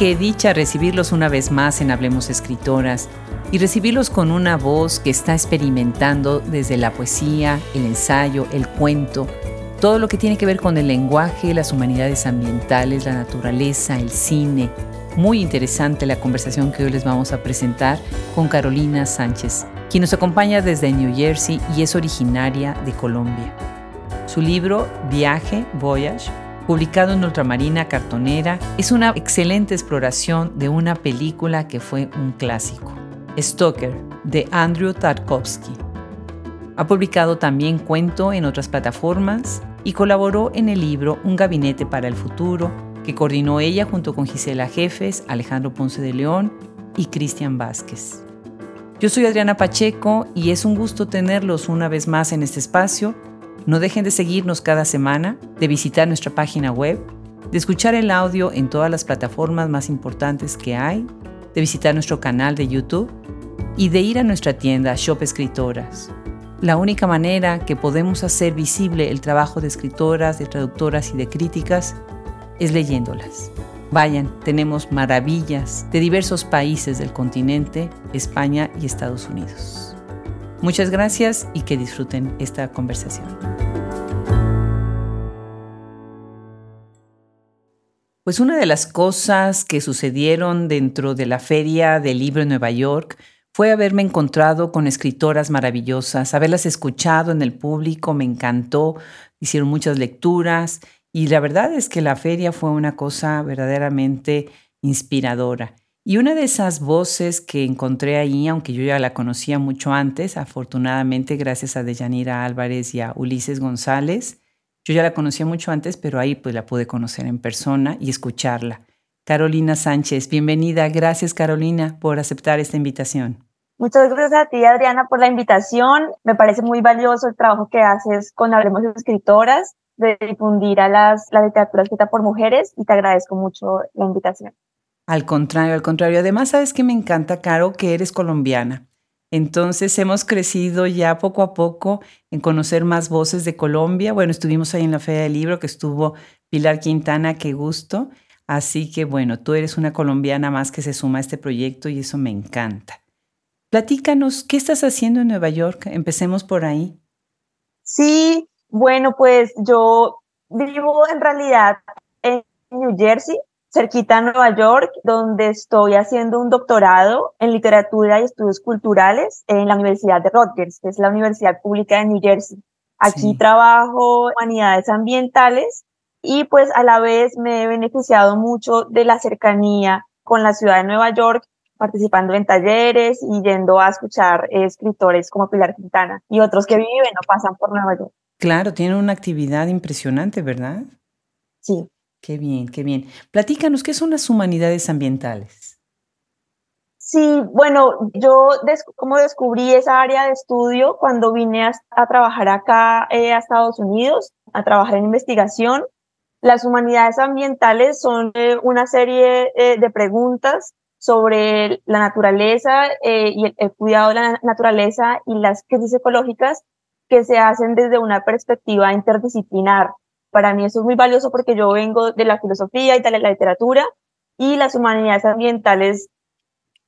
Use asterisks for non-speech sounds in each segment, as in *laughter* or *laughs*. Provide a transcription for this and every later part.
qué dicha recibirlos una vez más en Hablemos Escritoras y recibirlos con una voz que está experimentando desde la poesía, el ensayo, el cuento, todo lo que tiene que ver con el lenguaje, las humanidades ambientales, la naturaleza, el cine. Muy interesante la conversación que hoy les vamos a presentar con Carolina Sánchez, quien nos acompaña desde New Jersey y es originaria de Colombia. Su libro Viaje, Voyage, publicado en Ultramarina Cartonera, es una excelente exploración de una película que fue un clásico, Stoker, de Andrew Tarkovsky. Ha publicado también cuento en otras plataformas y colaboró en el libro Un gabinete para el futuro, que coordinó ella junto con Gisela Jefes, Alejandro Ponce de León y Cristian Vázquez. Yo soy Adriana Pacheco y es un gusto tenerlos una vez más en este espacio no dejen de seguirnos cada semana, de visitar nuestra página web, de escuchar el audio en todas las plataformas más importantes que hay, de visitar nuestro canal de YouTube y de ir a nuestra tienda Shop Escritoras. La única manera que podemos hacer visible el trabajo de escritoras, de traductoras y de críticas es leyéndolas. Vayan, tenemos maravillas de diversos países del continente, España y Estados Unidos. Muchas gracias y que disfruten esta conversación. Pues una de las cosas que sucedieron dentro de la Feria del Libro en Nueva York fue haberme encontrado con escritoras maravillosas, haberlas escuchado en el público, me encantó, hicieron muchas lecturas y la verdad es que la feria fue una cosa verdaderamente inspiradora. Y una de esas voces que encontré ahí, aunque yo ya la conocía mucho antes, afortunadamente gracias a Deyanira Álvarez y a Ulises González, yo ya la conocía mucho antes, pero ahí pues la pude conocer en persona y escucharla. Carolina Sánchez, bienvenida. Gracias Carolina por aceptar esta invitación. Muchas gracias a ti, Adriana, por la invitación. Me parece muy valioso el trabajo que haces con Hablemos Escritoras, de difundir la literatura escrita por mujeres y te agradezco mucho la invitación. Al contrario, al contrario. Además, sabes que me encanta, Caro, que eres colombiana. Entonces hemos crecido ya poco a poco en conocer más voces de Colombia. Bueno, estuvimos ahí en la Feria del Libro que estuvo Pilar Quintana, qué gusto. Así que bueno, tú eres una colombiana más que se suma a este proyecto y eso me encanta. Platícanos, ¿qué estás haciendo en Nueva York? Empecemos por ahí. Sí, bueno, pues yo vivo en realidad en New Jersey, cerquita a Nueva York, donde estoy haciendo un doctorado en literatura y estudios culturales en la Universidad de Rutgers, que es la universidad pública de New Jersey. Aquí trabajo en humanidades ambientales y pues a la vez me he beneficiado mucho de la cercanía con la ciudad de Nueva York, participando en talleres y yendo a escuchar escritores como Pilar Quintana y otros que viven o pasan por Nueva York. Claro, tiene una actividad impresionante, ¿verdad? Sí, Qué bien, qué bien. Platícanos, ¿qué son las humanidades ambientales? Sí, bueno, yo como descubrí esa área de estudio cuando vine a, trabajar acá eh, a Estados Unidos, a trabajar en investigación. Las humanidades ambientales son eh, una serie eh, de preguntas sobre la naturaleza y el, el cuidado de la naturaleza y las crisis ecológicas que se hacen desde una perspectiva interdisciplinar para mí eso es muy valioso porque yo vengo de la filosofía y de la literatura y las humanidades ambientales,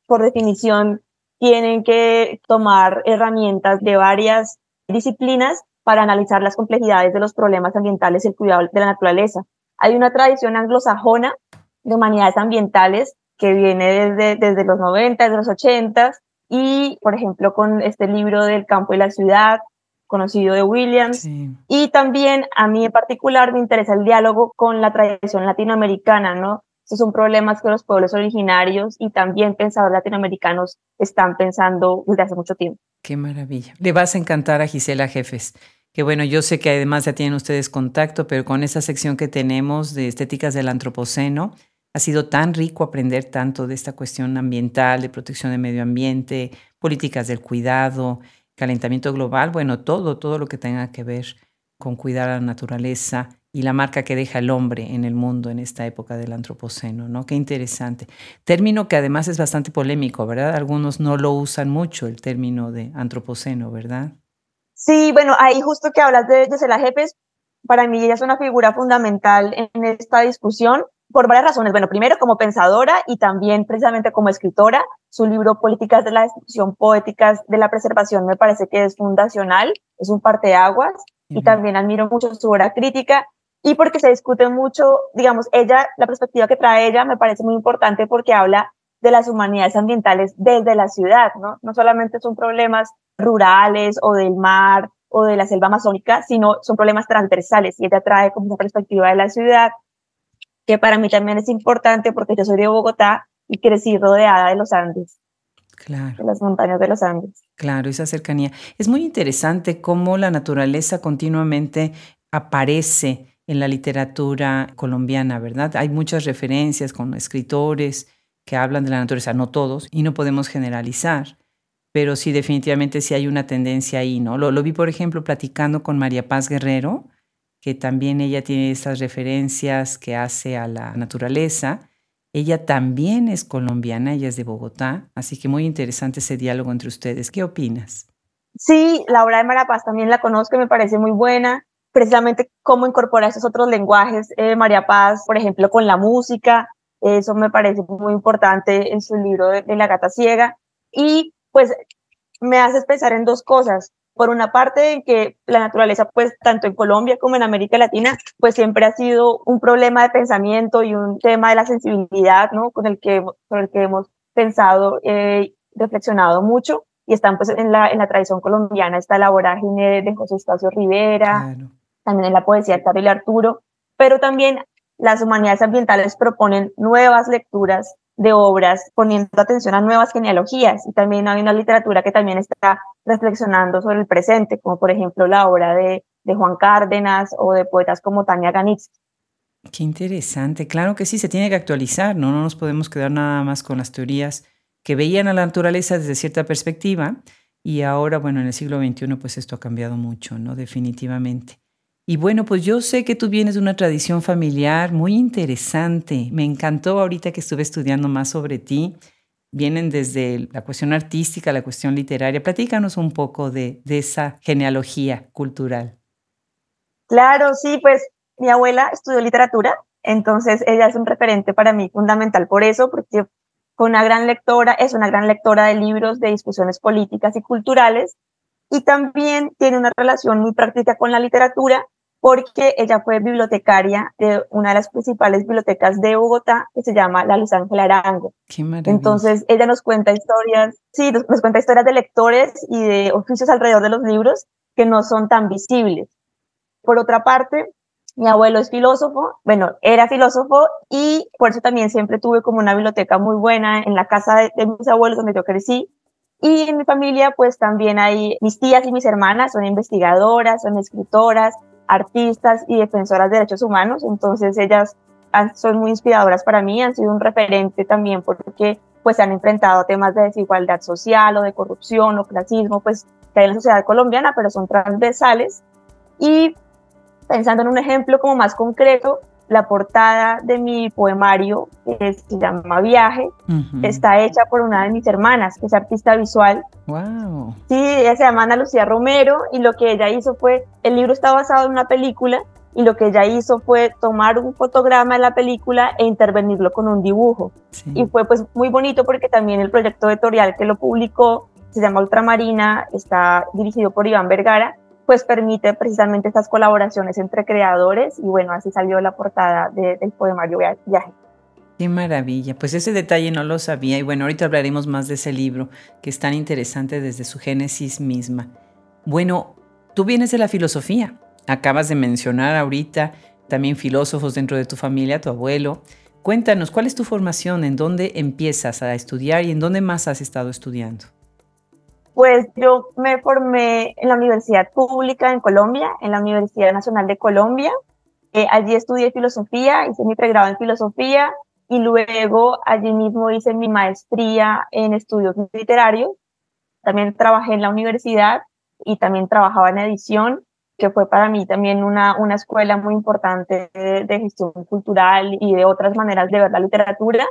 por definición, tienen que tomar herramientas de varias disciplinas para analizar las complejidades de los problemas ambientales y el cuidado de la naturaleza. Hay una tradición anglosajona de humanidades ambientales que viene desde, desde los 90, desde los 80 y, por ejemplo, con este libro del campo y la ciudad, conocido de Williams. Y también a mí en particular me interesa el diálogo con la tradición latinoamericana, ¿no? Esos son problemas que los pueblos originarios y también pensadores latinoamericanos están pensando desde hace mucho tiempo. Qué maravilla. Le vas a encantar a Gisela Jefes. Que bueno, yo sé que además ya tienen ustedes contacto, pero con esa sección que tenemos de estéticas del antropoceno, ha sido tan rico aprender tanto de esta cuestión ambiental, de protección del medio ambiente, políticas del cuidado, calentamiento global, bueno, todo, todo lo que tenga que ver con cuidar a la naturaleza y la marca que deja el hombre en el mundo en esta época del antropoceno, ¿no? Qué interesante. Término que además es bastante polémico, ¿verdad? Algunos no lo usan mucho, el término de antropoceno, ¿verdad? Sí, bueno, ahí justo que hablas de Gisela Jefes, para mí ella es una figura fundamental en esta discusión. Por varias razones. Bueno, primero como pensadora y también precisamente como escritora. Su libro Políticas de la Destrucción, Poéticas de la Preservación me parece que es fundacional, es un parteaguas y también admiro mucho su obra crítica y porque se discute mucho, digamos, ella, la perspectiva que trae ella me parece muy importante porque habla de las humanidades ambientales desde la ciudad, ¿no? No solamente son problemas rurales o del mar o de la selva amazónica, sino son problemas transversales y ella trae como una perspectiva de la ciudad que para mí también es importante porque yo soy de Bogotá y crecí rodeada de los Andes. Claro. De las montañas de los Andes. Claro, esa cercanía. Es muy interesante cómo la naturaleza continuamente aparece en la literatura colombiana, ¿verdad? Hay muchas referencias con escritores que hablan de la naturaleza, no todos, y no podemos generalizar, pero sí definitivamente sí hay una tendencia ahí, ¿no? Lo, lo vi, por ejemplo, platicando con María Paz Guerrero, que también ella tiene estas referencias que hace a la naturaleza. Ella también es colombiana, ella es de Bogotá, así que muy interesante ese diálogo entre ustedes. ¿Qué opinas? Sí, la obra de María Paz también la conozco, me parece muy buena. Precisamente cómo incorporar esos otros lenguajes, eh, María Paz, por ejemplo, con la música, eso me parece muy importante en su libro de La gata ciega. Y pues me hace pensar en dos cosas por una parte en que la naturaleza, pues tanto en Colombia como en América Latina, pues siempre ha sido un problema de pensamiento y un tema de la sensibilidad, ¿no? Con el que, con el que hemos pensado, eh, reflexionado mucho y están pues en la, en la tradición colombiana, está la vorágine de José Estacio Rivera, también en la poesía de Carlos Arturo, pero también las humanidades ambientales proponen nuevas lecturas de obras poniendo atención a nuevas genealogías y también hay una literatura que también está reflexionando sobre el presente, como por ejemplo la obra de, de Juan Cárdenas o de poetas como Tania Ganitz. Qué interesante, claro que sí, se tiene que actualizar, ¿no? no nos podemos quedar nada más con las teorías que veían a la naturaleza desde cierta perspectiva y ahora, bueno, en el siglo XXI pues esto ha cambiado mucho, ¿no? Definitivamente. Y bueno, pues yo sé que tú vienes de una tradición familiar muy interesante. Me encantó ahorita que estuve estudiando más sobre ti. Vienen desde la cuestión artística, la cuestión literaria. Platícanos un poco de, esa genealogía cultural. Claro, sí, pues mi abuela estudió literatura, entonces ella es un referente para mí fundamental por eso, porque fue una gran lectora, es una gran lectora de libros de discusiones políticas y culturales y también tiene una relación muy práctica con la literatura porque ella fue bibliotecaria de una de las principales bibliotecas de Bogotá que se llama la Luis Ángel Arango. Entonces ella nos cuenta historias, sí, nos, cuenta historias de lectores y de oficios alrededor de los libros que no son tan visibles. Por otra parte, mi abuelo es filósofo, bueno, era filósofo y por eso también siempre tuve como una biblioteca muy buena en la casa de mis abuelos donde yo crecí y en mi familia, pues también hay mis tías y mis hermanas, son investigadoras, son escritoras, artistas y defensoras de derechos humanos. Entonces ellas son muy inspiradoras para mí, han sido un referente también porque pues han enfrentado temas de desigualdad social o de corrupción o clasismo, pues que hay en la sociedad colombiana, pero son transversales. Y pensando en un ejemplo como más concreto, la portada de mi poemario, que se llama Viaje, está hecha por una de mis hermanas, que es artista visual. Wow. Sí, ella se llama Ana Lucía Romero y lo que ella hizo fue, el libro está basado en una película y lo que ella hizo fue tomar un fotograma de la película e intervenirlo con un dibujo. Y fue pues muy bonito porque también el proyecto editorial que lo publicó se llama Ultramarina, está dirigido por Iván Vergara pues permite precisamente estas colaboraciones entre creadores y bueno, así salió la portada del poemario Viaje. Qué maravilla, pues ese detalle no lo sabía y bueno, ahorita hablaremos más de ese libro que es tan interesante desde su génesis misma. Bueno, tú vienes de la filosofía, acabas de mencionar ahorita también filósofos dentro de tu familia, tu abuelo. Cuéntanos, ¿cuál es tu formación? ¿En dónde empiezas a estudiar y en dónde más has estado estudiando? Pues yo me formé en la Universidad Pública en Colombia, en la Universidad Nacional de Colombia. Eh, allí estudié filosofía, hice mi pregrado en filosofía y luego allí mismo hice mi maestría en estudios literarios. También trabajé en la universidad y también trabajaba en edición, que fue para mí también una, una escuela muy importante de, de gestión cultural y de otras maneras de ver la literatura.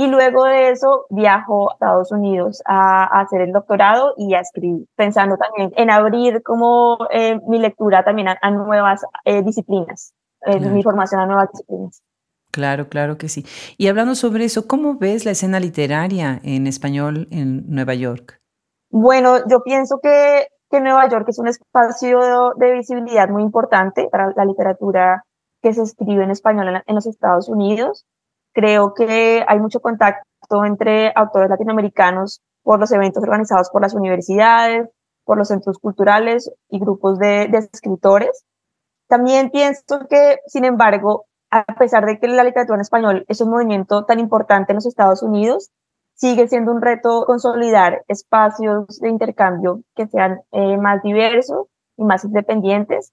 Y luego de eso viajo a Estados Unidos a, hacer el doctorado y a escribir, pensando también en abrir como eh, mi lectura también a, nuevas eh, disciplinas, mi formación a nuevas disciplinas. Claro, claro que sí. Y hablando sobre eso, ¿cómo ves la escena literaria en español en Nueva York? Bueno, yo pienso que, que Nueva York es un espacio de visibilidad muy importante para la literatura que se escribe en español en, los Estados Unidos. Creo que hay mucho contacto entre autores latinoamericanos por los eventos organizados por las universidades, por los centros culturales y grupos de, de escritores. También pienso que, sin embargo, a pesar de que la literatura en español es un movimiento tan importante en los Estados Unidos, sigue siendo un reto consolidar espacios de intercambio que sean eh, más diversos y más independientes.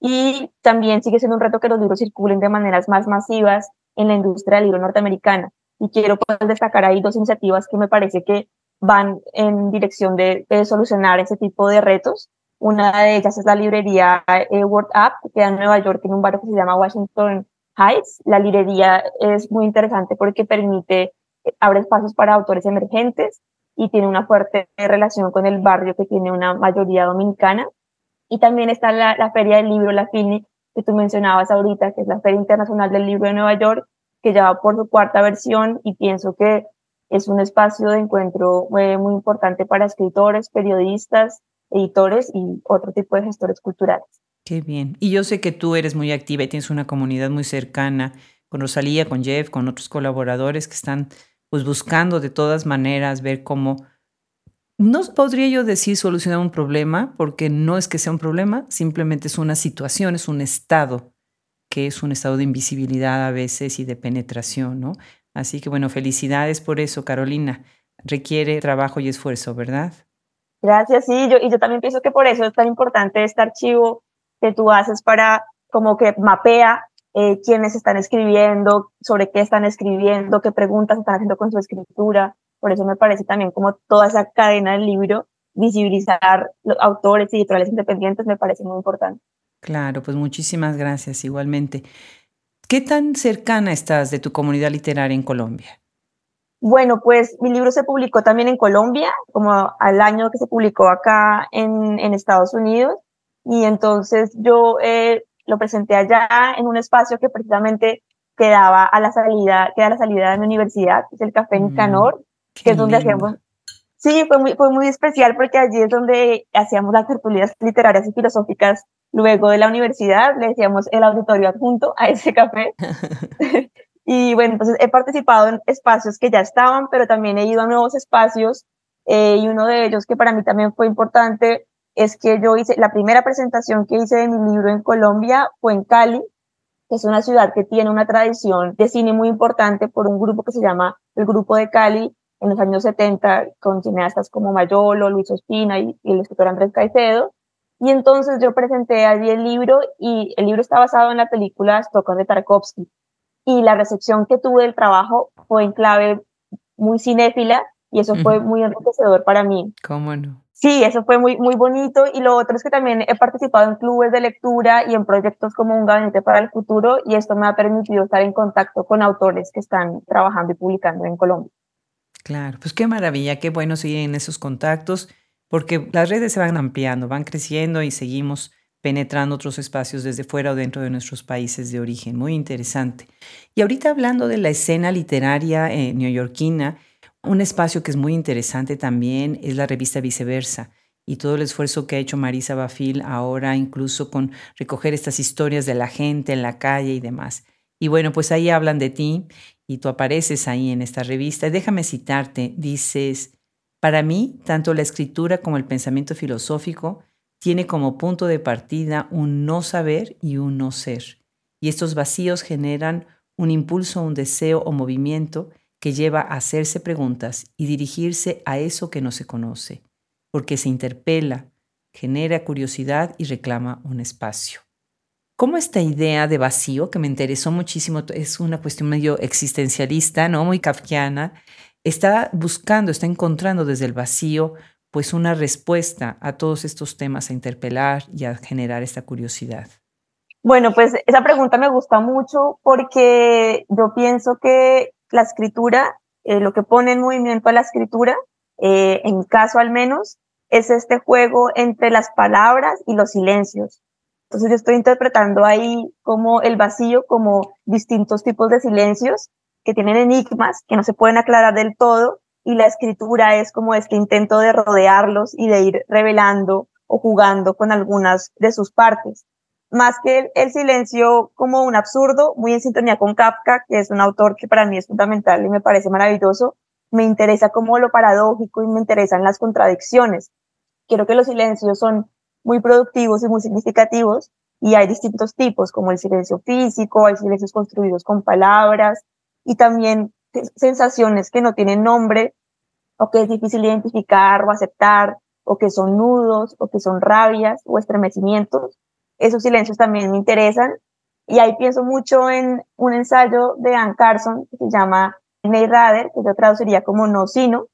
Y también sigue siendo un reto que los libros circulen de maneras más masivas en la industria del libro norteamericana. Y quiero pues, destacar ahí dos iniciativas que me parece que van en dirección de, solucionar ese tipo de retos. Una de ellas es la librería eh, Word Up, que queda en Nueva York, en un barrio que se llama Washington Heights. La librería es muy interesante porque permite, eh, abre espacios para autores emergentes y tiene una fuerte relación con el barrio que tiene una mayoría dominicana. Y también está la, la Feria del Libro, la FINI, que tú mencionabas ahorita, que es la Feria Internacional del Libro de Nueva York, que ya va por su cuarta versión y pienso que es un espacio de encuentro eh, muy importante para escritores, periodistas, editores y otro tipo de gestores culturales. Qué bien. Y yo sé que tú eres muy activa y tienes una comunidad muy cercana con Rosalía, con Jeff, con otros colaboradores que están pues buscando de todas maneras ver cómo no podría yo decir solucionar un problema, porque no es que sea un problema, simplemente es una situación, es un estado, que es un estado de invisibilidad a veces y de penetración, ¿no? Así que bueno, felicidades por eso, Carolina. Requiere trabajo y esfuerzo, ¿verdad? Gracias, sí, yo, y yo también pienso que por eso es tan importante este archivo que tú haces para como que mapea eh, quiénes están escribiendo, sobre qué están escribiendo, qué preguntas están haciendo con su escritura. Por eso me parece también como toda esa cadena del libro, visibilizar los autores y editoriales independientes me parece muy importante. Claro, pues muchísimas gracias igualmente. ¿Qué tan cercana estás de tu comunidad literaria en Colombia? Bueno, pues mi libro se publicó también en Colombia, como al año que se publicó acá en, en Estados Unidos. Y entonces yo eh, lo presenté allá en un espacio que precisamente quedaba a la salida, queda a la salida de mi universidad, que es el Café mm, Nicanor, que es donde hacíamos... Sí, fue muy, fue muy especial porque allí es donde hacíamos las tertulias literarias y filosóficas luego de la universidad, le decíamos el auditorio adjunto a ese café. *laughs* *laughs* y bueno, entonces he participado en espacios que ya estaban, pero también he ido a nuevos espacios eh, y uno de ellos que para mí también fue importante es que yo hice, la primera presentación que hice de mi libro en Colombia fue en Cali, que es una ciudad que tiene una tradición de cine muy importante por un grupo que se llama el Grupo de Cali en los años 70, con cineastas como Mayolo, Luis Ospina y, el escritor Andrés Caicedo. Y entonces yo presenté allí el libro y el libro está basado en la película Stockholm de Tarkovsky. Y la recepción que tuve del trabajo fue en clave muy cinéfila y eso fue muy enriquecedor para mí. ¿Cómo no? Sí, eso fue muy, muy bonito. Y lo otro es que también he participado en clubes de lectura y en proyectos como Un Gabinete para el Futuro, y esto me ha permitido estar en contacto con autores que están trabajando y publicando en Colombia. Claro, pues qué maravilla, qué bueno seguir en esos contactos, porque las redes se van ampliando, van creciendo y seguimos penetrando otros espacios desde fuera o dentro de nuestros países de origen. Muy interesante. Y ahorita hablando de la escena literaria eh, neoyorquina, un espacio que es muy interesante también es la revista Viceversa y todo el esfuerzo que ha hecho Marisa Bafil ahora, incluso con recoger estas historias de la gente en la calle y demás. Y bueno, pues ahí hablan de ti y tú apareces ahí en esta revista. Déjame citarte, dices, para mí, tanto la escritura como el pensamiento filosófico tiene como punto de partida un no saber y un no ser. Y estos vacíos generan un impulso, un deseo o movimiento que lleva a hacerse preguntas y dirigirse a eso que no se conoce, porque se interpela, genera curiosidad y reclama un espacio. ¿Cómo esta idea de vacío, que me interesó muchísimo, es una cuestión medio existencialista, ¿no? Muy kafkiana, está buscando, está encontrando desde el vacío pues una respuesta a todos estos temas a interpelar y a generar esta curiosidad? Bueno, pues esa pregunta me gusta mucho porque yo pienso que la escritura, eh, lo que pone en movimiento a la escritura, eh, en mi caso al menos, es este juego entre las palabras y los silencios. Entonces yo estoy interpretando ahí como el vacío, como distintos tipos de silencios que tienen enigmas que no se pueden aclarar del todo y la escritura es como este intento de rodearlos y de ir revelando o jugando con algunas de sus partes. Más que el, silencio como un absurdo, muy en sintonía con Kafka, que es un autor que para mí es fundamental y me parece maravilloso, me interesa como lo paradójico y me interesan las contradicciones. Quiero que los silencios son muy productivos y muy significativos y hay distintos tipos, como el silencio físico, hay silencios construidos con palabras y también sensaciones que no tienen nombre o que es difícil identificar o aceptar o que son nudos o que son rabias o estremecimientos. Esos silencios también me interesan y ahí pienso mucho en un ensayo de Anne Carson que se llama Ney Rader, que yo traduciría como no sino.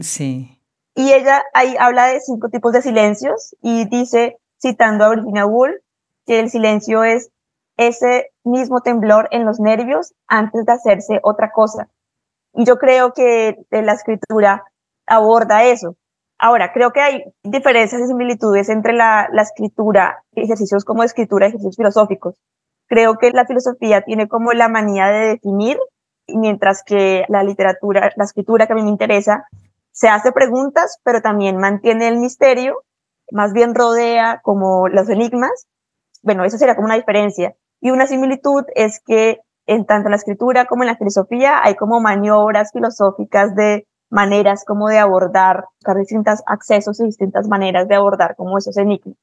Sí. Y ella ahí habla de cinco tipos de silencios y dice, citando a Virginia Woolf, que el silencio es ese mismo temblor en los nervios antes de hacerse otra cosa. Y yo creo que la escritura aborda eso. Ahora, creo que hay diferencias y similitudes entre la, la escritura, ejercicios como escritura, ejercicios filosóficos. Creo que la filosofía tiene como la manía de definir, mientras que la literatura, la escritura que a mí me interesa, se hace preguntas, pero también mantiene el misterio, más bien rodea como los enigmas. Bueno, eso sería como una diferencia. Y una similitud es que en tanto en la escritura como en la filosofía hay como maniobras filosóficas de maneras como de abordar, buscar distintos accesos y distintas maneras de abordar como esos enigmas.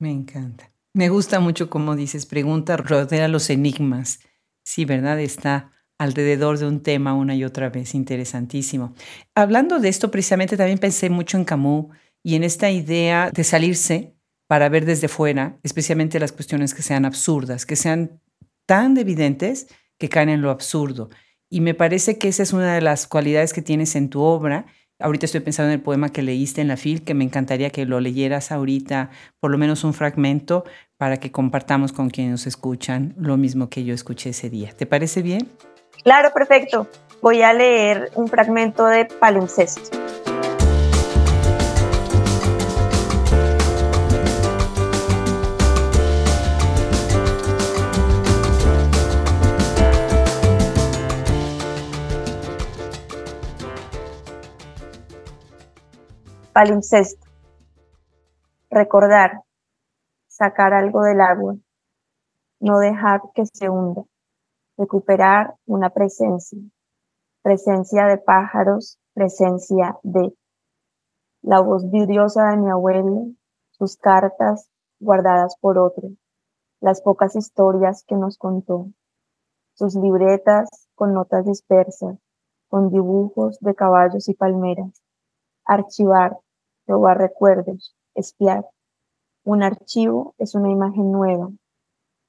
Me encanta. Me gusta mucho como dices, pregunta, rodea los enigmas. Sí, ¿verdad? Está alrededor de un tema una y otra vez. Interesantísimo. Hablando de esto, precisamente también pensé mucho en Camus y en esta idea de salirse para ver desde fuera, especialmente las cuestiones que sean absurdas, que sean tan evidentes que caen en lo absurdo. Y me parece que esa es una de las cualidades que tienes en tu obra. Ahorita estoy pensando en el poema que leíste en la FIL, que me encantaría que lo leyeras ahorita, por lo menos un fragmento, para que compartamos con quienes nos escuchan lo mismo que yo escuché ese día. ¿Te parece bien? Claro, perfecto. Voy a leer un fragmento de palimpsesto. Palimpsesto. Recordar. Sacar algo del agua. No dejar que se hunda recuperar una presencia, presencia de pájaros, presencia de la voz vidriosa de mi abuelo, sus cartas guardadas por otro, las pocas historias que nos contó, sus libretas con notas dispersas, con dibujos de caballos y palmeras, archivar, robar recuerdos, espiar. Un archivo es una imagen nueva,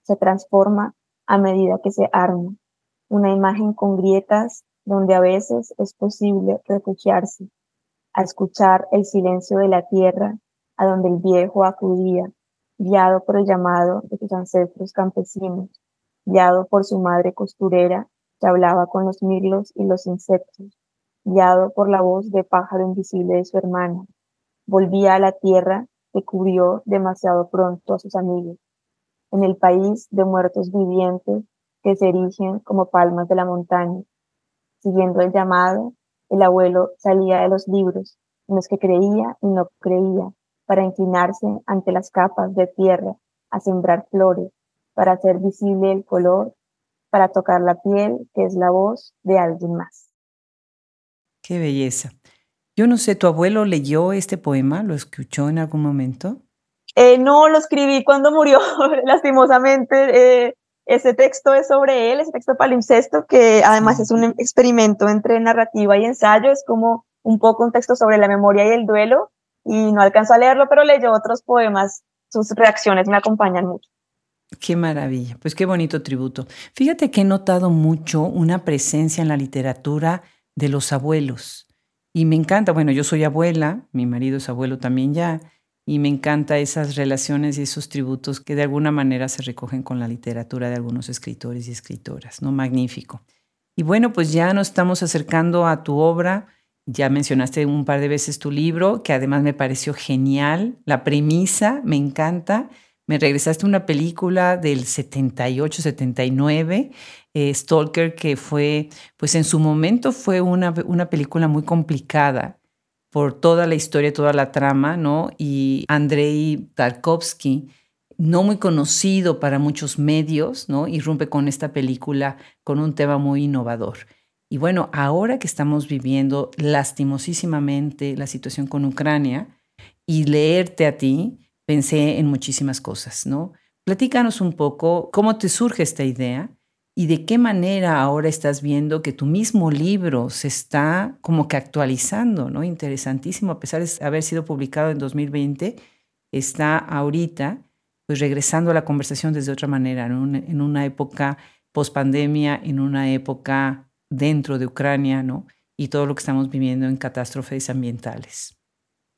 se transforma a medida que se arma, una imagen con grietas donde a veces es posible refugiarse, a escuchar el silencio de la tierra a donde el viejo acudía, guiado por el llamado de sus ancestros campesinos, guiado por su madre costurera que hablaba con los mirlos y los insectos, guiado por la voz de pájaro invisible de su hermana. Volvía a la tierra que cubrió demasiado pronto a sus amigos en el país de muertos vivientes que se erigen como palmas de la montaña. Siguiendo el llamado, el abuelo salía de los libros en los que creía y no creía para inclinarse ante las capas de tierra, a sembrar flores, para hacer visible el color, para tocar la piel, que es la voz de alguien más. Qué belleza. Yo no sé, ¿tu abuelo leyó este poema? ¿Lo escuchó en algún momento? Eh, no lo escribí cuando murió, *laughs* lastimosamente. Eh, ese texto es sobre él, ese texto palimpsesto, que además es un experimento entre narrativa y ensayo, es como un poco un texto sobre la memoria y el duelo, y no alcanzó a leerlo, pero leyó otros poemas. Sus reacciones me acompañan mucho. Qué maravilla, pues qué bonito tributo. Fíjate que he notado mucho una presencia en la literatura de los abuelos. Y me encanta, bueno, yo soy abuela, mi marido es abuelo también ya, y me encanta esas relaciones y esos tributos que de alguna manera se recogen con la literatura de algunos escritores y escritoras, ¿no? Magnífico. Y bueno, pues ya nos estamos acercando a tu obra. Ya mencionaste un par de veces tu libro, que además me pareció genial. La premisa me encanta, me regresaste una película del 78, 79, eh, Stalker, que fue, pues en su momento fue una, una película muy complicada por toda la historia, toda la trama, ¿no? Y Andrei Tarkovsky, no muy conocido para muchos medios, ¿no? Irrumpe con esta película con un tema muy innovador. Y bueno, ahora que estamos viviendo lastimosísimamente la situación con Ucrania y leerte a ti, pensé en muchísimas cosas, ¿no? Platícanos un poco cómo te surge esta idea y de qué manera ahora estás viendo que tu mismo libro se está como que actualizando, ¿no? Interesantísimo, a pesar de haber sido publicado en 2020, está ahorita pues regresando a la conversación desde otra manera, en una época post-pandemia, en una época dentro de Ucrania, ¿no? Y todo lo que estamos viviendo en catástrofes ambientales.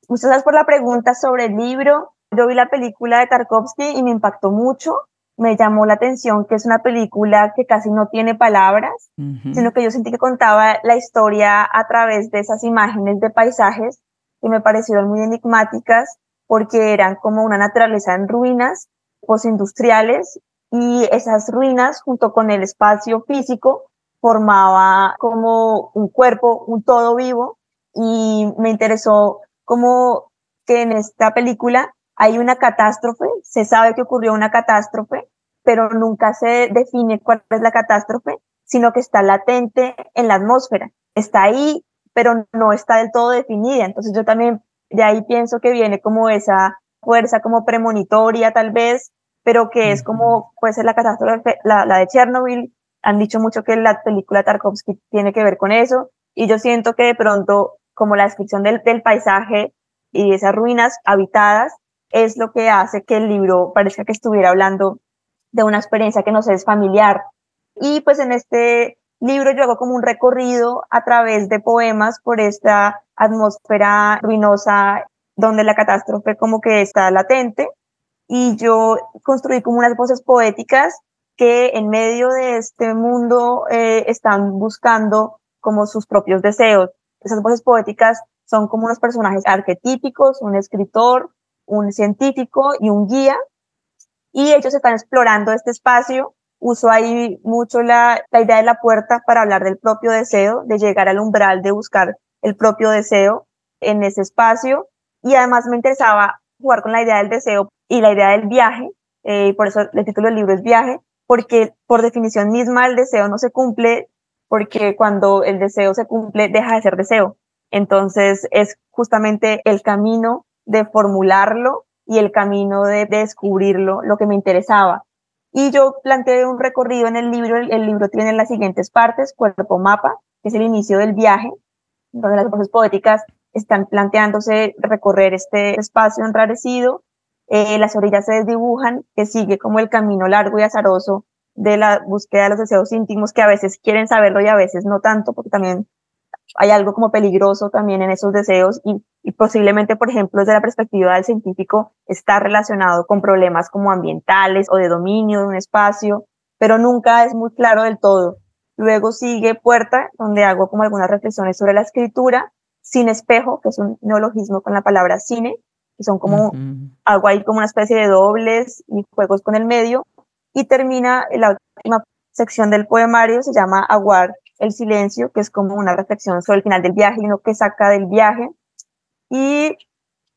Muchas gracias por la pregunta sobre el libro. Yo vi la película de Tarkovsky y me impactó mucho. Me llamó la atención que es una película que casi no tiene palabras, sino que yo sentí que contaba la historia a través de esas imágenes de paisajes que me parecieron muy enigmáticas porque eran como una naturaleza en ruinas postindustriales y esas ruinas junto con el espacio físico formaba como un cuerpo, un todo vivo. Y me interesó como que en esta película hay una catástrofe, se sabe que ocurrió una catástrofe, pero nunca se define cuál es la catástrofe, sino que está latente en la atmósfera. Está ahí, pero no está del todo definida. Entonces yo también de ahí pienso que viene como esa fuerza como premonitoria tal vez, pero que es como puede ser la catástrofe, la, la de Chernobyl. Han dicho mucho que la película Tarkovsky tiene que ver con eso. Y yo siento que de pronto como la descripción del, del paisaje y esas ruinas habitadas es lo que hace que el libro parezca que estuviera hablando de una experiencia que nos es familiar. Y pues en este libro yo hago como un recorrido a través de poemas por esta atmósfera ruinosa donde la catástrofe como que está latente y yo construí como unas voces poéticas que en medio de este mundo eh, están buscando como sus propios deseos. Esas voces poéticas son como unos personajes arquetípicos, un escritor, un científico y un guía, y ellos están explorando este espacio. Uso ahí mucho la, la idea de la puerta para hablar del propio deseo, de llegar al umbral, de buscar el propio deseo en ese espacio. Y además me interesaba jugar con la idea del deseo y la idea del viaje. Eh, por eso el título del libro es Viaje, porque por definición misma el deseo no se cumple, porque cuando el deseo se cumple deja de ser deseo. Entonces es justamente el camino de formularlo y el camino de, descubrirlo lo que me interesaba. Y yo planteé un recorrido en el libro. El, libro tiene las siguientes partes, cuerpo mapa, que es el inicio del viaje, donde las voces poéticas están planteándose recorrer este espacio enrarecido. Eh, las orillas se desdibujan, que sigue como el camino largo y azaroso de la búsqueda de los deseos íntimos, que a veces quieren saberlo y a veces no tanto, porque también hay algo como peligroso también en esos deseos y, posiblemente, por ejemplo, desde la perspectiva del científico, está relacionado con problemas como ambientales o de dominio de un espacio, pero nunca es muy claro del todo. Luego sigue Puerta, donde hago como algunas reflexiones sobre la escritura, Sin Espejo, que es un neologismo con la palabra cine, que son como algo ahí como una especie de dobles y juegos con el medio, y termina la última sección del poemario, se llama Aguar el silencio, que es como una reflexión sobre el final del viaje y lo que saca del viaje. Y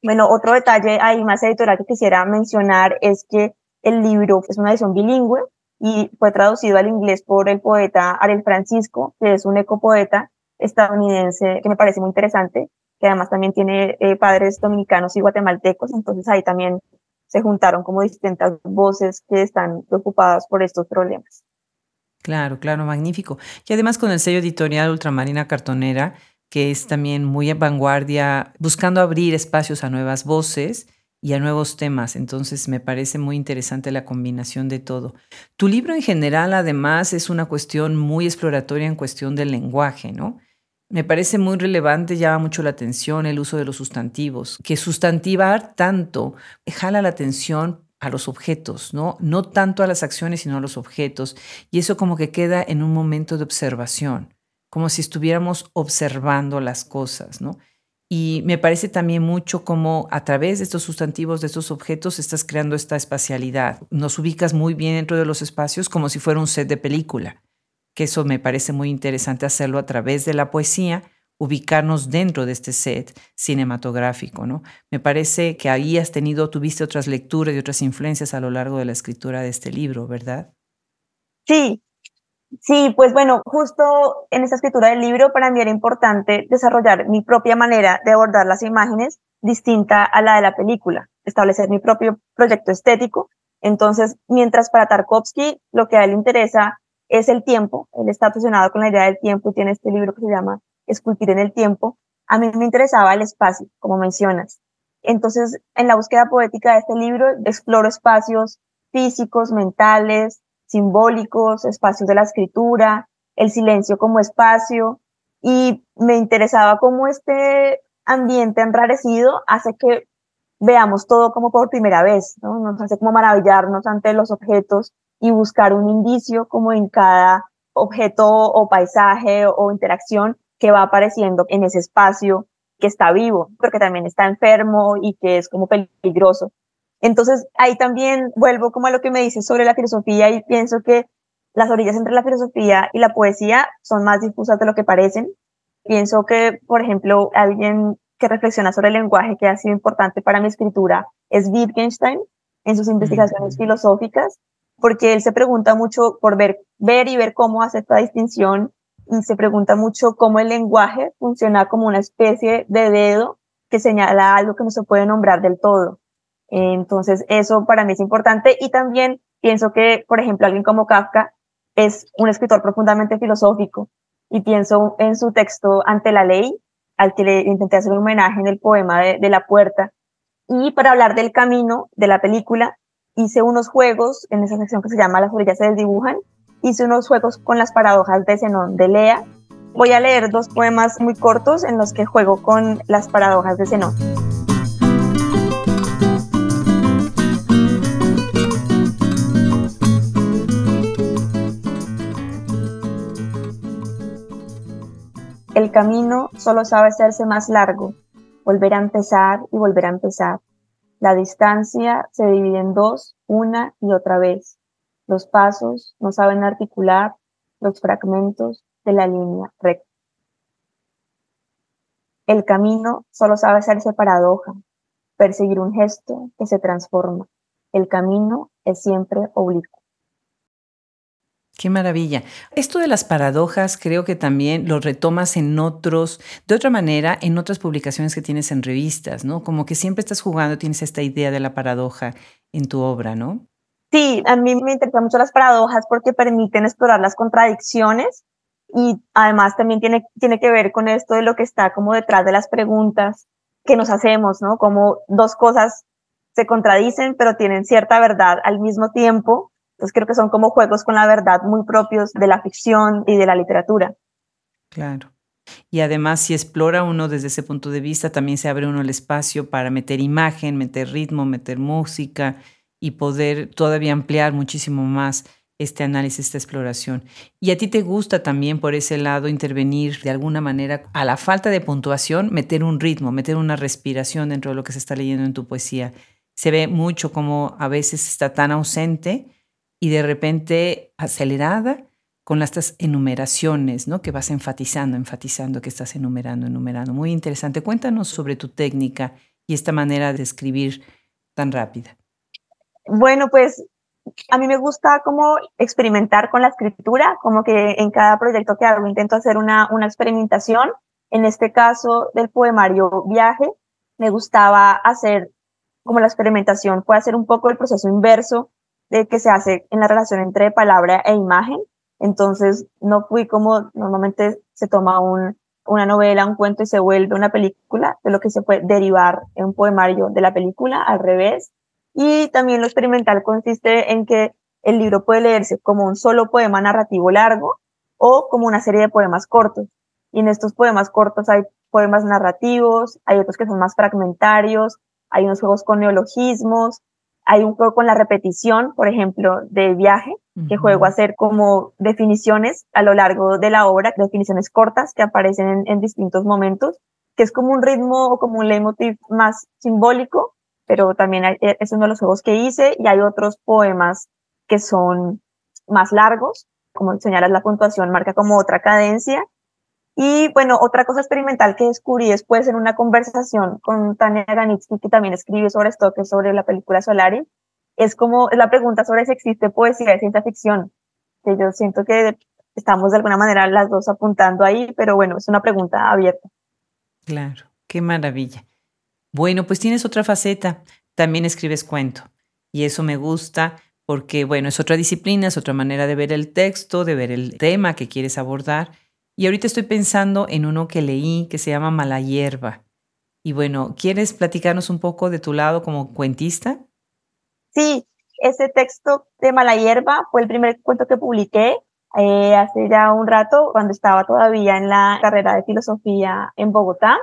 bueno, otro detalle ahí más editorial que quisiera mencionar es que el libro es una edición bilingüe y fue traducido al inglés por el poeta Ariel Francisco, que es un ecopoeta estadounidense que me parece muy interesante, que además también tiene eh, padres dominicanos y guatemaltecos, entonces ahí también se juntaron como distintas voces que están preocupadas por estos problemas. Claro, claro, magnífico. Y además con el sello editorial Ultramarina Cartonera, que es también muy en vanguardia, buscando abrir espacios a nuevas voces y a nuevos temas. Entonces me parece muy interesante la combinación de todo. Tu libro en general además es una cuestión muy exploratoria en cuestión del lenguaje, ¿no? Me parece muy relevante, llama mucho la atención el uso de los sustantivos, que sustantivar tanto jala la atención a los objetos, ¿no? No tanto a las acciones, sino a los objetos. Y eso como que queda en un momento de observación, como si estuviéramos observando las cosas, ¿no? Y me parece también mucho como a través de estos sustantivos, de estos objetos, estás creando esta espacialidad. Nos ubicas muy bien dentro de los espacios como si fuera un set de película, que eso me parece muy interesante hacerlo a través de la poesía, ubicarnos dentro de este set cinematográfico, ¿no? Me parece que ahí has tenido, tuviste otras lecturas y otras influencias a lo largo de la escritura de este libro, ¿verdad? Sí, Sí, pues bueno, justo en esta escritura del libro para mí era importante desarrollar mi propia manera de abordar las imágenes distinta a la de la película, establecer mi propio proyecto estético. Entonces, mientras para Tarkovsky lo que a él interesa es el tiempo, él está obsesionado con la idea del tiempo y tiene este libro que se llama Esculpir en el tiempo, a mí me interesaba el espacio, como mencionas. Entonces, en la búsqueda poética de este libro, exploro espacios físicos, mentales, simbólicos, espacios de la escritura, el silencio como espacio, y me interesaba cómo este ambiente enrarecido hace que veamos todo como por primera vez, ¿no? Nos hace como maravillarnos ante los objetos y buscar un indicio como en cada objeto o paisaje o, interacción que va apareciendo en ese espacio que está vivo, pero que también está enfermo y que es como peligroso. Entonces, ahí también vuelvo como a lo que me dices sobre la filosofía y pienso que las orillas entre la filosofía y la poesía son más difusas de lo que parecen. Pienso que, por ejemplo, alguien que reflexiona sobre el lenguaje que ha sido importante para mi escritura es Wittgenstein en sus investigaciones filosóficas, porque él se pregunta mucho por ver, ver y ver cómo hace esta distinción y se pregunta mucho cómo el lenguaje funciona como una especie de dedo que señala algo que no se puede nombrar del todo. Entonces, eso para mí es importante y también pienso que, por ejemplo, alguien como Kafka es un escritor profundamente filosófico y pienso en su texto Ante la ley, al que le intenté hacer un homenaje en el poema de, La Puerta. Y para hablar del camino de la película, hice unos juegos en esa sección que se llama Las orillas se desdibujan, hice unos juegos con las paradojas de Zenón de Lea. Voy a leer dos poemas muy cortos en los que juego con las paradojas de Zenón. El camino solo sabe hacerse más largo, volver a empezar y volver a empezar. La distancia se divide en dos, una y otra vez. Los pasos no saben articular los fragmentos de la línea recta. El camino solo sabe hacerse paradoja, perseguir un gesto que se transforma. El camino es siempre oblicuo. Qué maravilla. Esto de las paradojas creo que también lo retomas en otros, de otra manera, en otras publicaciones que tienes en revistas, ¿no? Como que siempre estás jugando, tienes esta idea de la paradoja en tu obra, ¿no? Sí, a mí me interesan mucho las paradojas porque permiten explorar las contradicciones y además también tiene, tiene que ver con esto de lo que está como detrás de las preguntas que nos hacemos, ¿no? Como dos cosas se contradicen pero tienen cierta verdad al mismo tiempo entonces creo que son como juegos con la verdad muy propios de la ficción y de la literatura. Claro. Y además, si explora uno desde ese punto de vista, también se abre uno el espacio para meter imagen, meter ritmo, meter música y poder todavía ampliar muchísimo más este análisis, esta exploración. Y a ti te gusta también por ese lado intervenir de alguna manera a la falta de puntuación, meter un ritmo, meter una respiración dentro de lo que se está leyendo en tu poesía. Se ve mucho como a veces está tan ausente y de repente acelerada con estas enumeraciones, ¿no? Que vas enfatizando, enfatizando, que estás enumerando, enumerando. Muy interesante. Cuéntanos sobre tu técnica y esta manera de escribir tan rápida. Bueno, pues a mí me gusta como experimentar con la escritura, como que en cada proyecto que hago intento hacer una, una experimentación. En este caso del poemario Viaje, me gustaba hacer como la experimentación, fue hacer un poco el proceso inverso de que se hace en la relación entre palabra e imagen. Entonces no fui como normalmente se toma un, una novela, un cuento y se vuelve una película, de lo que se puede derivar en un poemario de la película, al revés. Y también lo experimental consiste en que el libro puede leerse como un solo poema narrativo largo o como una serie de poemas cortos. Y en estos poemas cortos hay poemas narrativos, hay otros que son más fragmentarios, hay unos juegos con neologismos, hay un juego con la repetición, por ejemplo, de viaje, que juego a hacer como definiciones a lo largo de la obra, definiciones cortas que aparecen en, distintos momentos, que es como un ritmo o como un leitmotiv más simbólico, pero también e, es uno de los juegos que hice y hay otros poemas que son más largos, como señalas la puntuación marca como otra cadencia. Y bueno, otra cosa experimental que descubrí después en una conversación con Tania Ganitsky, que también escribe sobre esto, que es sobre la película Solaris, es como la pregunta sobre si existe poesía de ciencia ficción, que yo siento que estamos de alguna manera las dos apuntando ahí, pero bueno, es una pregunta abierta. Claro, qué maravilla. Bueno, pues tienes otra faceta, también escribes cuento. Y eso me gusta porque, bueno, es otra disciplina, es otra manera de ver el texto, de ver el tema que quieres abordar. Y ahorita estoy pensando en uno que leí que se llama Mala Hierba. Y bueno, ¿quieres platicarnos un poco de tu lado como cuentista? Sí, ese texto de Mala Hierba fue el primer cuento que publiqué eh, hace ya un rato, cuando estaba todavía en la carrera de filosofía en Bogotá.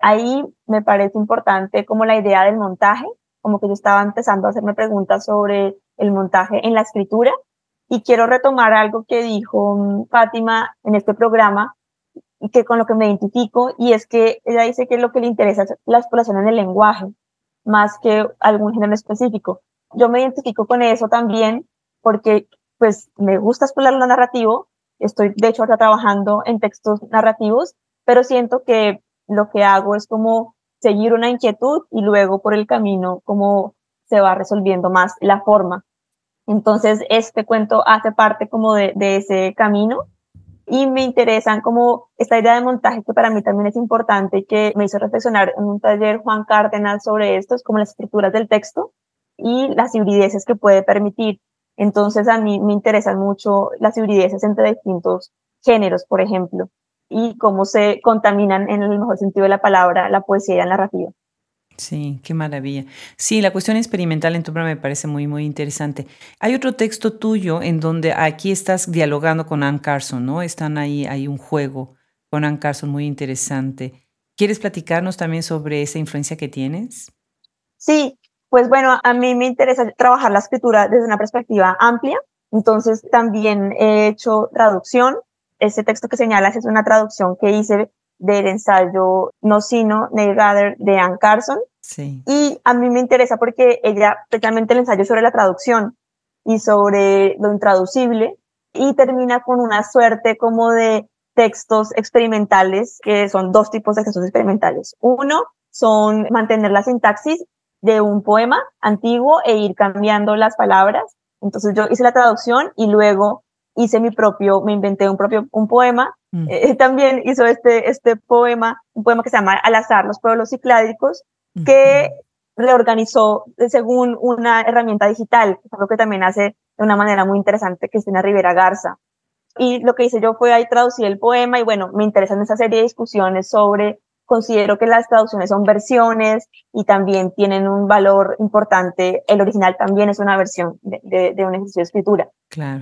Ahí me parece importante como la idea del montaje, como que yo estaba empezando a hacerme preguntas sobre el montaje en la escritura y quiero retomar algo que dijo mm, Fátima en este programa y que con lo que me identifico y es que ella dice que lo que le interesa es la exploración en el lenguaje más que algún género específico. Yo me identifico con eso también porque pues me gusta explorar lo narrativo, estoy de hecho ahora trabajando en textos narrativos, pero siento que lo que hago es como seguir una inquietud y luego por el camino como se va resolviendo más la forma. Entonces, este cuento hace parte como de, ese camino y me interesan como esta idea de montaje que para mí también es importante que me hizo reflexionar en un taller Juan Cárdenas sobre esto, es como las estructuras del texto y las hibrideces que puede permitir. Entonces a mí me interesan mucho las hibrideces entre distintos géneros, por ejemplo, y cómo se contaminan en el mejor sentido de la palabra la poesía y la narrativa. Sí, qué maravilla. Sí, la cuestión experimental en tu obra me parece muy, muy interesante. Hay otro texto tuyo en donde aquí estás dialogando con Anne Carson, ¿no? Están ahí, hay un juego con Anne Carson muy interesante. ¿Quieres platicarnos también sobre esa influencia que tienes? Sí, pues bueno, a mí me interesa trabajar la escritura desde una perspectiva amplia, entonces también he hecho traducción. Ese texto que señalas es una traducción que hice del ensayo No Sino, Gather de Anne Carson. Sí. Y a mí me interesa porque ella, especialmente el ensayo sobre la traducción y sobre lo intraducible, y termina con una suerte como de textos experimentales, que son dos tipos de textos experimentales. Uno son mantener la sintaxis de un poema antiguo e ir cambiando las palabras. Entonces yo hice la traducción y luego hice mi propio, me inventé un propio, un poema. Mm. Eh, también hizo este, este poema, un poema que se llama Al azar, los pueblos cicládicos, que reorganizó según una herramienta digital, que es algo que también hace de una manera muy interesante Cristina Rivera Garza. Y lo que hice yo fue ahí traducir el poema y bueno, me interesan esa serie de discusiones sobre considero que las traducciones son versiones y también tienen un valor importante. El original también es una versión de, de, un ejercicio de escritura.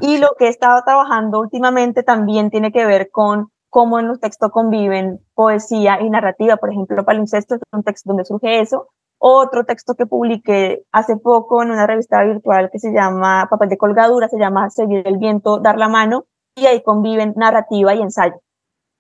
Y lo que he estado trabajando últimamente también tiene que ver con cómo en los textos conviven poesía y narrativa. Por ejemplo, Palincesto es un texto donde surge eso. Otro texto que publiqué hace poco en una revista virtual que se llama Papel de colgadura, se llama Seguir el viento, dar la mano, y ahí conviven narrativa y ensayo.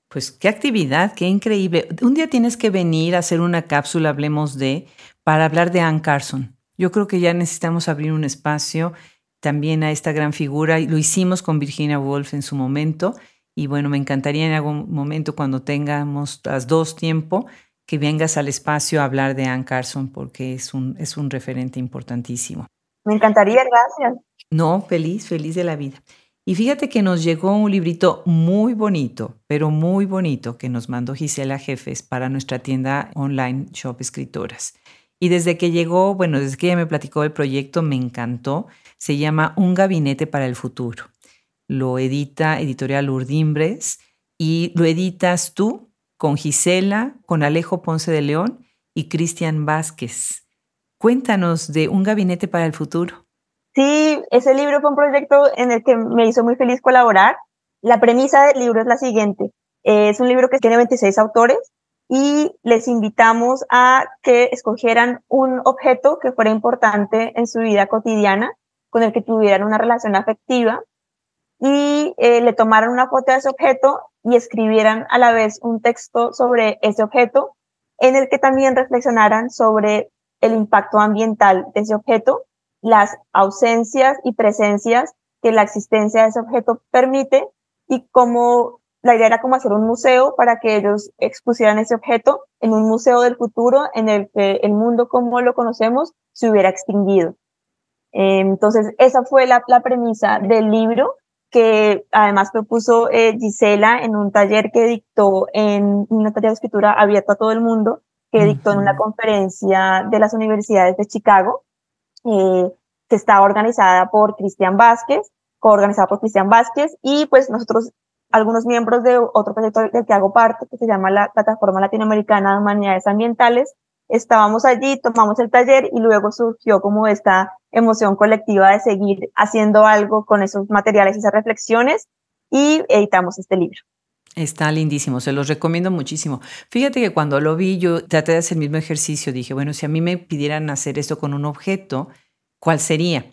Pues qué actividad, qué increíble. Un día tienes que venir a hacer una cápsula, hablemos de, para hablar de Ann Carson. Yo creo que ya necesitamos abrir un espacio también a esta gran figura. Lo hicimos con Virginia Woolf en su momento. Y bueno, me encantaría en algún momento cuando tengamos las dos tiempo que vengas al espacio a hablar de Ann Carson porque es un, es un referente importantísimo. Me encantaría, gracias. No, feliz, feliz de la vida. Y fíjate que nos llegó un librito muy bonito, pero muy bonito, que nos mandó Gisela Jefes para nuestra tienda online Shop Escritoras. Y desde que llegó, bueno, desde que ella me platicó del proyecto, me encantó. Se llama Un Gabinete para el Futuro. Lo edita Editorial Urdimbres y lo editas tú con Gisela, con Alejo Ponce de León y Cristian Vázquez. Cuéntanos de Un Gabinete para el Futuro. Sí, ese libro fue un proyecto en el que me hizo muy feliz colaborar. La premisa del libro es la siguiente. Es un libro que tiene 26 autores y les invitamos a que escogieran un objeto que fuera importante en su vida cotidiana, con el que tuvieran una relación afectiva y eh, le tomaran una foto de ese objeto y escribieran a la vez un texto sobre ese objeto en el que también reflexionaran sobre el impacto ambiental de ese objeto, las ausencias y presencias que la existencia de ese objeto permite y cómo la idea era como hacer un museo para que ellos expusieran ese objeto en un museo del futuro en el que el mundo como lo conocemos se hubiera extinguido. Entonces, esa fue la, la premisa del libro que además propuso eh, Gisela en un taller que dictó en una taller de escritura abierta a todo el mundo, que dictó en una conferencia de las universidades de Chicago, eh, que está organizada por Cristian Vázquez, coorganizada por Cristian Vázquez, y pues nosotros algunos miembros de otro proyecto del que hago parte, que se llama la Plataforma Latinoamericana de Humanidades Ambientales. Estábamos allí, tomamos el taller y luego surgió como esta emoción colectiva de seguir haciendo algo con esos materiales, esas reflexiones y editamos este libro. Está lindísimo, se los recomiendo muchísimo. Fíjate que cuando lo vi, yo traté de hacer el mismo ejercicio. Dije, bueno, si a mí me pidieran hacer esto con un objeto, ¿cuál sería?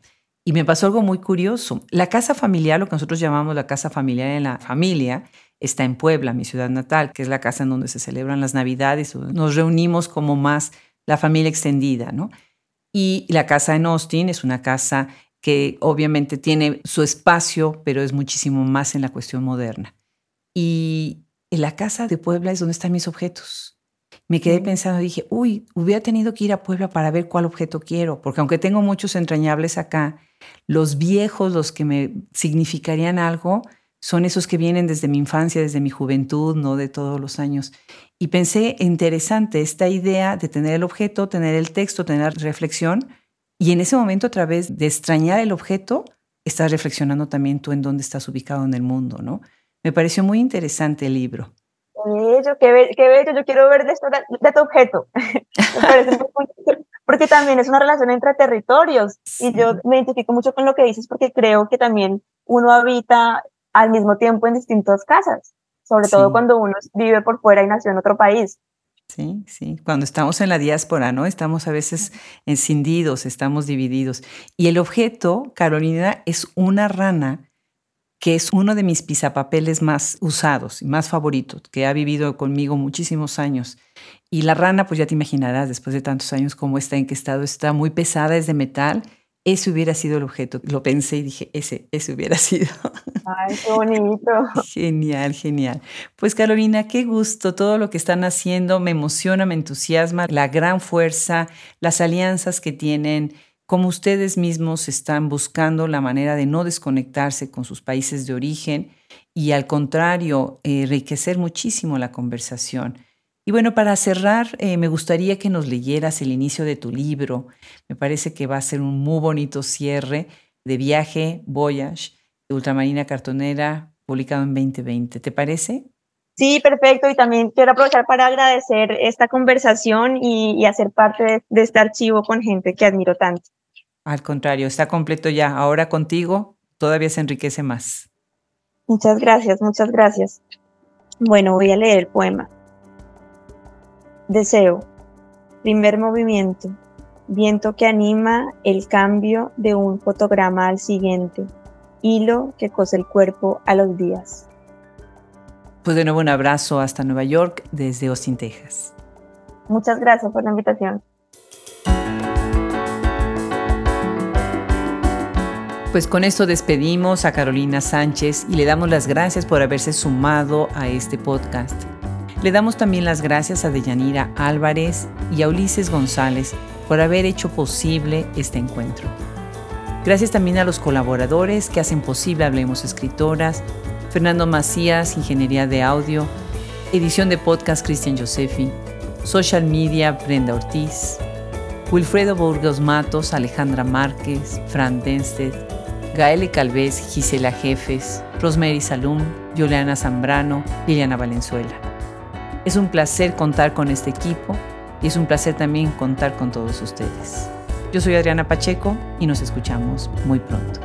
Y me pasó algo muy curioso. La casa familiar, lo que nosotros llamamos la casa familiar en la familia, está en Puebla, mi ciudad natal, que es la casa en donde se celebran las Navidades, nos reunimos como más la familia extendida, ¿no? Y la casa en Austin es una casa que obviamente tiene su espacio, pero es muchísimo más en la cuestión moderna. Y en la casa de Puebla es donde están mis objetos. Me quedé pensando, dije, uy, hubiera tenido que ir a Puebla para ver cuál objeto quiero, porque aunque tengo muchos entrañables acá, los viejos, los que me significarían algo, son esos que vienen desde mi infancia, desde mi juventud, no de todos los años. Y pensé interesante esta idea de tener el objeto, tener el texto, tener reflexión, y en ese momento a través de extrañar el objeto, estás reflexionando también tú en dónde estás ubicado en el mundo, ¿no? Me pareció muy interesante el libro. Qué bello, qué bello, yo quiero ver de, esto, de, tu objeto. *laughs* porque también es una relación entre territorios y yo me identifico mucho con lo que dices porque creo que también uno habita al mismo tiempo en distintas casas, sobre todo cuando uno vive por fuera y nació en otro país. Sí, sí. Cuando estamos en la diáspora, ¿no? Estamos a veces encindidos, estamos divididos. Y el objeto, Carolina, es una rana que es uno de mis pisapapeles más usados y más favoritos, que ha vivido conmigo muchísimos años. Y la rana, pues ya te imaginarás, después de tantos años, cómo está, en qué estado está, muy pesada, es de metal. Ese hubiera sido el objeto. Lo pensé y dije, ese, ese hubiera *laughs* sido. Ay, qué bonito. Genial, genial. Pues Carolina, qué gusto todo lo que están haciendo. Me emociona, me entusiasma la gran fuerza, las alianzas que tienen como ustedes mismos están buscando la manera de no desconectarse con sus países de origen y al contrario, enriquecer muchísimo la conversación. Y bueno, para cerrar, eh, me gustaría que nos leyeras el inicio de tu libro. Me parece que va a ser un muy bonito cierre de viaje, Voyage, de Ultramarina Cartonera, publicado en 2020. ¿Te parece? Sí, perfecto. Y también quiero aprovechar para agradecer esta conversación y, hacer parte de, este archivo con gente que admiro tanto. Al contrario, está completo ya. Ahora contigo todavía se enriquece más. Muchas gracias, muchas gracias. Bueno, voy a leer el poema. Deseo. Primer movimiento. Viento que anima el cambio de un fotograma al siguiente. Hilo que cose el cuerpo a los días. Pues de nuevo un abrazo hasta Nueva York desde Austin, Texas. Muchas gracias por la invitación. Pues con esto despedimos a Carolina Sánchez y le damos las gracias por haberse sumado a este podcast. Le damos también las gracias a Deyanira Álvarez y a Ulises González por haber hecho posible este encuentro. Gracias también a los colaboradores que hacen posible Hablemos Escritoras, Fernando Macías, Ingeniería de Audio, edición de podcast Cristian Josefi, social media Brenda Ortiz, Wilfredo Burgos Matos, Alejandra Márquez, Fran Denstedt, Gaele Calvez, Gisela Jefes, Rosemary Salum, Juliana Zambrano, Liliana Valenzuela. Es un placer contar con este equipo y es un placer también contar con todos ustedes. Yo soy Adriana Pacheco y nos escuchamos muy pronto.